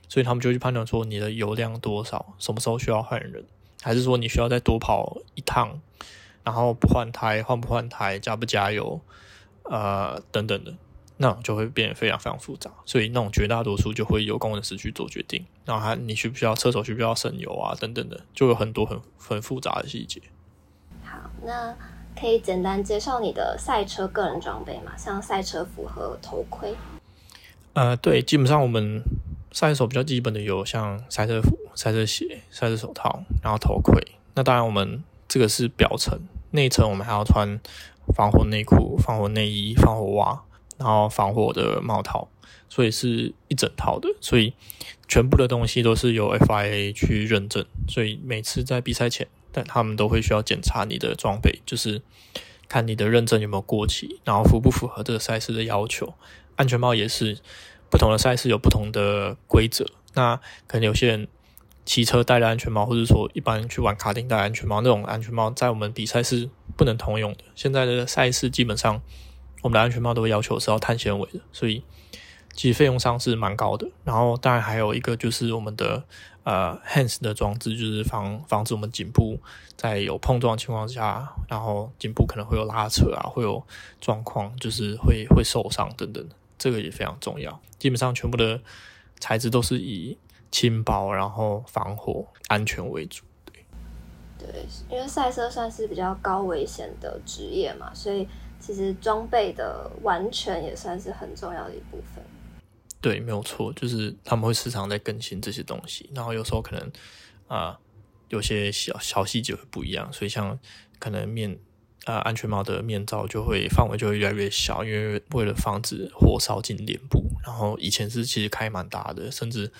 所以他们就去判断说你的油量多少，什么时候需要换人。还是说你需要再多跑一趟，然后不换胎，换不换胎，加不加油，呃，等等的，那种就会变得非常非常复杂。所以那种绝大多数就会由工程师去做决定。然后还你需不需要车手需不需要省油啊，等等的，就有很多很很复杂的细节。好，那可以简单介绍你的赛车个人装备嘛？像赛车服和头盔。呃，对，基本上我们。赛手比较基本的有像赛车服、赛车鞋、赛车手套，然后头盔。那当然，我们这个是表层，内层我们还要穿防火内裤、防火内衣、防火袜，然后防火的帽套，所以是一整套的。所以全部的东西都是由 FIA 去认证。所以每次在比赛前，但他们都会需要检查你的装备，就是看你的认证有没有过期，然后符不符合这个赛事的要求。安全帽也是。不同的赛事有不同的规则，那可能有些人骑车戴了安全帽，或者说一般去玩卡丁戴安全帽，那种安全帽在我们比赛是不能通用的。现在的赛事基本上，我们的安全帽都会要求是要碳纤维的，所以其实费用上是蛮高的。然后当然还有一个就是我们的呃 hands 的装置，就是防防止我们颈部在有碰撞情况下，然后颈部可能会有拉扯啊，会有状况，就是会会受伤等等。这个也非常重要，基本上全部的材质都是以轻薄，然后防火、安全为主。对，对，因为赛车算是比较高危险的职业嘛，所以其实装备的完全也算是很重要的一部分。对，没有错，就是他们会时常在更新这些东西，然后有时候可能啊、呃，有些小小细节会不一样，所以像可能面。呃，安全帽的面罩就会范围就会越来越小，因为为了防止火烧进脸部。然后以前是其实开蛮大的，甚至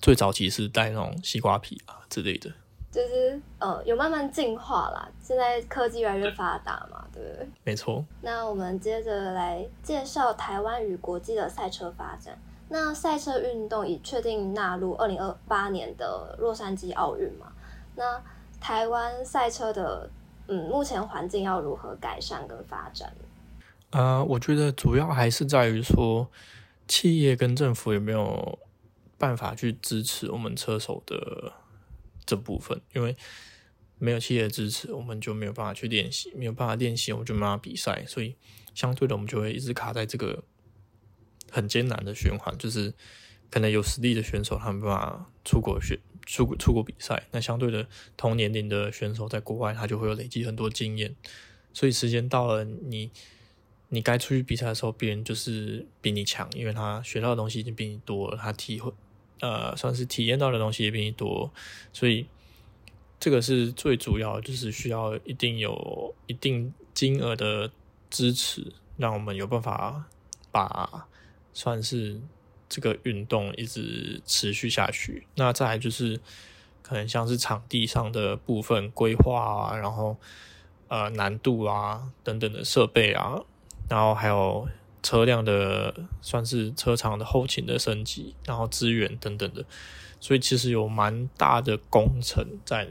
最早期是戴那种西瓜皮啊之类的。就是呃，有慢慢进化啦。现在科技越来越发达嘛，对不对？没错。那我们接着来介绍台湾与国际的赛车发展。那赛车运动已确定纳入二零二八年的洛杉矶奥运嘛？那台湾赛车的嗯，目前环境要如何改善跟发展？呃，我觉得主要还是在于说，企业跟政府有没有办法去支持我们车手的。这部分，因为没有企业的支持，我们就没有办法去练习，没有办法练习，我们就没办法比赛，所以相对的，我们就会一直卡在这个很艰难的循环，就是可能有实力的选手他们没办法出国选出国出国比赛，那相对的同年龄的选手在国外他就会有累积很多经验，所以时间到了，你你该出去比赛的时候，别人就是比你强，因为他学到的东西已经比你多了，他体会。呃，算是体验到的东西也比你多，所以这个是最主要，就是需要一定有一定金额的支持，让我们有办法把算是这个运动一直持续下去。那再来就是可能像是场地上的部分规划啊，然后呃难度啊等等的设备啊，然后还有。车辆的算是车厂的后勤的升级，然后资源等等的，所以其实有蛮大的工程在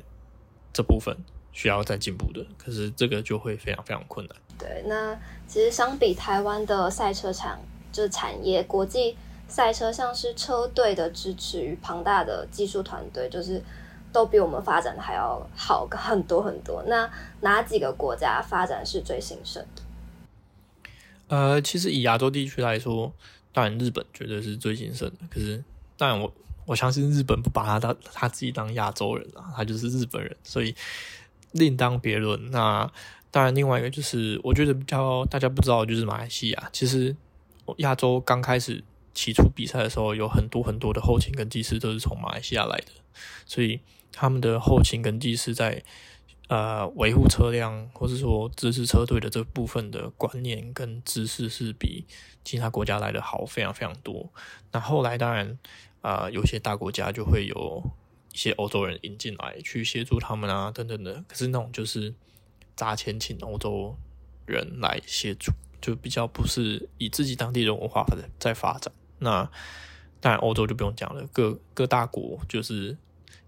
这部分需要再进步的。可是这个就会非常非常困难。对，那其实相比台湾的赛车场，就是产业，国际赛车像是车队的支持与庞大的技术团队，就是都比我们发展的还要好很多很多。那哪几个国家发展是最兴盛的？呃，其实以亚洲地区来说，当然日本绝对是最兴盛的。可是，当然我我相信日本不把他当他自己当亚洲人啊，他就是日本人，所以另当别论。那当然，另外一个就是我觉得比较大家不知道，就是马来西亚。其实亚洲刚开始起初比赛的时候，有很多很多的后勤跟技师都是从马来西亚来的，所以他们的后勤跟技师在。呃，维护车辆或是说支持车队的这部分的观念跟知识是比其他国家来的好非常非常多。那后来当然，啊、呃，有些大国家就会有一些欧洲人引进来去协助他们啊，等等的。可是那种就是砸钱请欧洲人来协助，就比较不是以自己当地的文化在在发展。那当然欧洲就不用讲了，各各大国就是。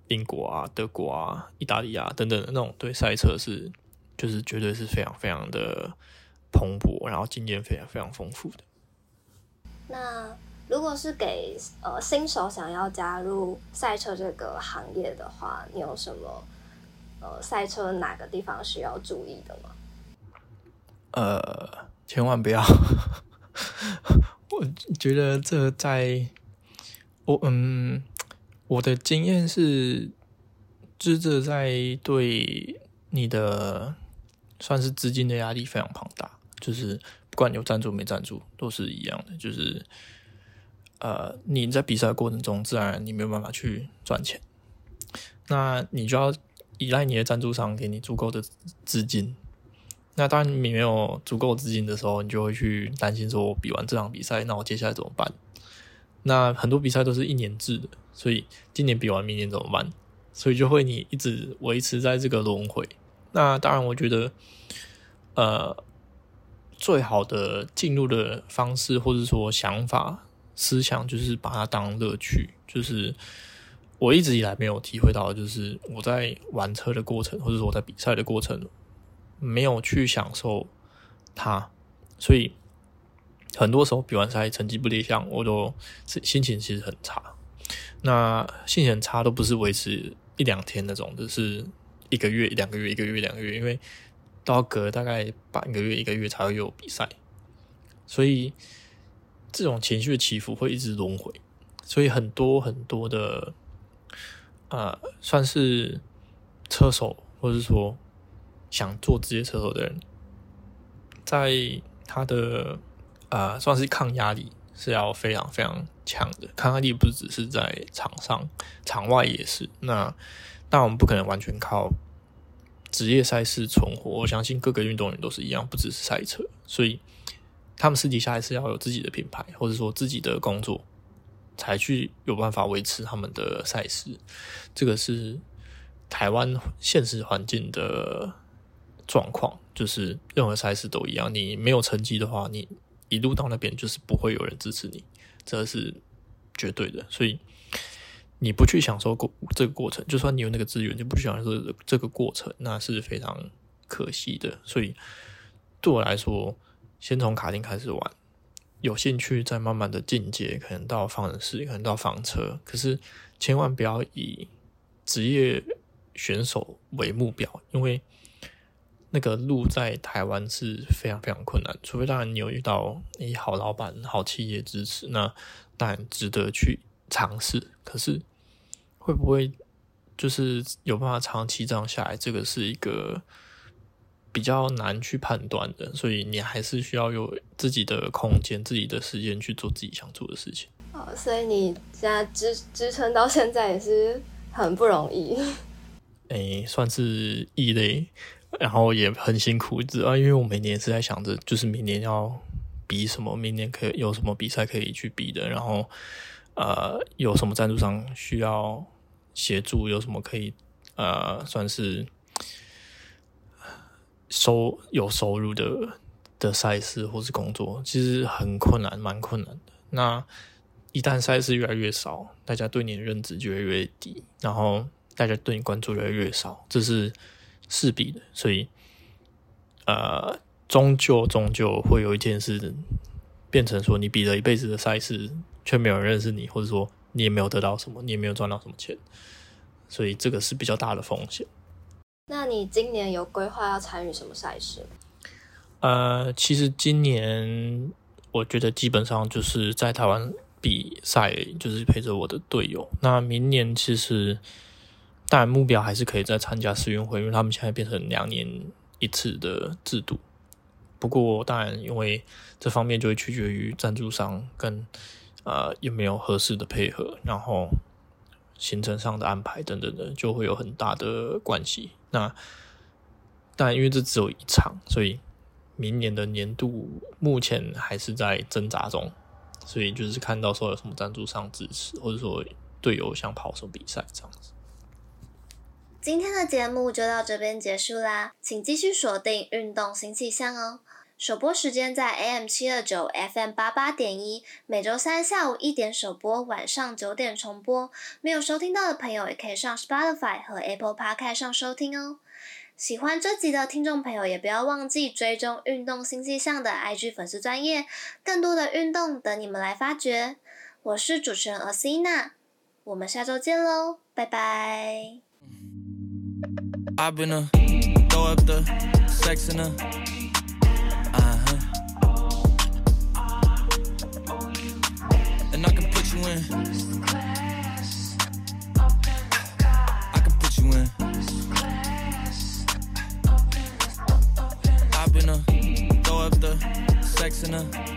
英国啊、德国啊、意大利啊等等的那种对赛车是，就是绝对是非常非常的蓬勃，然后经验非常非常丰富的。那如果是给呃新手想要加入赛车这个行业的话，你有什么呃赛车哪个地方需要注意的吗？呃，千万不要，我觉得这在我嗯。我的经验是，就是这在对你的算是资金的压力非常庞大，就是不管有赞助没赞助都是一样的，就是呃你在比赛过程中，自然你没有办法去赚钱，那你就要依赖你的赞助商给你足够的资金。那当你没有足够资金的时候，你就会去担心说，我比完这场比赛，那我接下来怎么办？那很多比赛都是一年制的。所以今年比完，明年怎么办？所以就会你一直维持在这个轮回。那当然，我觉得，呃，最好的进入的方式，或者说想法、思想，就是把它当乐趣。就是我一直以来没有体会到，就是我在玩车的过程，或者说我在比赛的过程，没有去享受它。所以很多时候比完赛成绩不理想，我都心情其实很差。那心情很差都不是维持一两天那种，就是一个月、两个月、一个月、两个月，因为都要隔大概半个月、一个月才会有比赛，所以这种情绪的起伏会一直轮回。所以很多很多的，呃，算是车手，或者说想做职业车手的人，在他的呃，算是抗压力。是要非常非常强的，抗压力不只是在场上，场外也是。那但我们不可能完全靠职业赛事存活。我相信各个运动员都是一样，不只是赛车，所以他们私底下还是要有自己的品牌，或者说自己的工作，才去有办法维持他们的赛事。这个是台湾现实环境的状况，就是任何赛事都一样，你没有成绩的话，你一路到那边就是不会有人支持你，这是绝对的。所以你不去享受过这个过程，就算你有那个资源，就不去享受这个过程，那是非常可惜的。所以对我来说，先从卡丁开始玩。有兴趣再慢慢的进阶，可能到方程式，可能到房车，可是千万不要以职业选手为目标，因为那个路在台湾是非常非常困难。除非当然你有遇到诶好老板、好企业支持，那当然值得去尝试。可是会不会就是有办法长期这样下来？这个是一个。比较难去判断的，所以你还是需要有自己的空间、自己的时间去做自己想做的事情。哦，所以你现在支支撑到现在也是很不容易。诶、欸，算是异类，然后也很辛苦，知道？因为我每年是在想着，就是明年要比什么，明年可以有什么比赛可以去比的，然后呃，有什么赞助商需要协助，有什么可以呃，算是。收有收入的的赛事或是工作，其实很困难，蛮困难的。那一旦赛事越来越少，大家对你的认知就越来越低，然后大家对你关注越来越少，这是势必的。所以，呃，终究终究会有一天是变成说，你比了一辈子的赛事，却没有人认识你，或者说你也没有得到什么，你也没有赚到什么钱，所以这个是比较大的风险。那你今年有规划要参与什么赛事？呃，其实今年我觉得基本上就是在台湾比赛，就是陪着我的队友。那明年其实当然目标还是可以再参加世运会，因为他们现在变成两年一次的制度。不过当然，因为这方面就会取决于赞助商跟呃有没有合适的配合，然后。行程上的安排等等的，就会有很大的关系。那但因为这只有一场，所以明年的年度目前还是在挣扎中。所以就是看到说有什么赞助商支持，或者说队友想跑什么比赛这样子。今天的节目就到这边结束啦，请继续锁定运动新气象哦。首播时间在 AM 七二九 FM 八八点一，每周三下午一点首播，晚上九点重播。没有收听到的朋友，也可以上 Spotify 和 Apple Podcast 上收听哦。喜欢这集的听众朋友，也不要忘记追踪运动新气象的 IG 粉丝专业，更多的运动等你们来发掘。我是主持人 Asina，我们下周见喽，拜拜。I've been a throw up the sex in a uh huh. And I can put you in. I can put you in. I been a throw up the sex in a.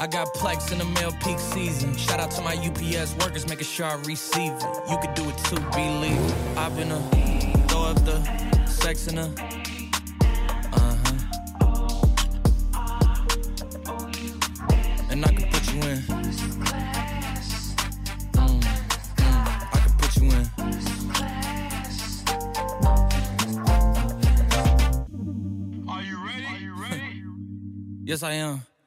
I got plex in the mail peak season. Shout out to my UPS workers, making sure I receive it. You could do it too, believe. I've been a throw up the sex in a. Huh. And I can put you in. Mm. I can put you in. Are you ready? Are you ready? yes, I am.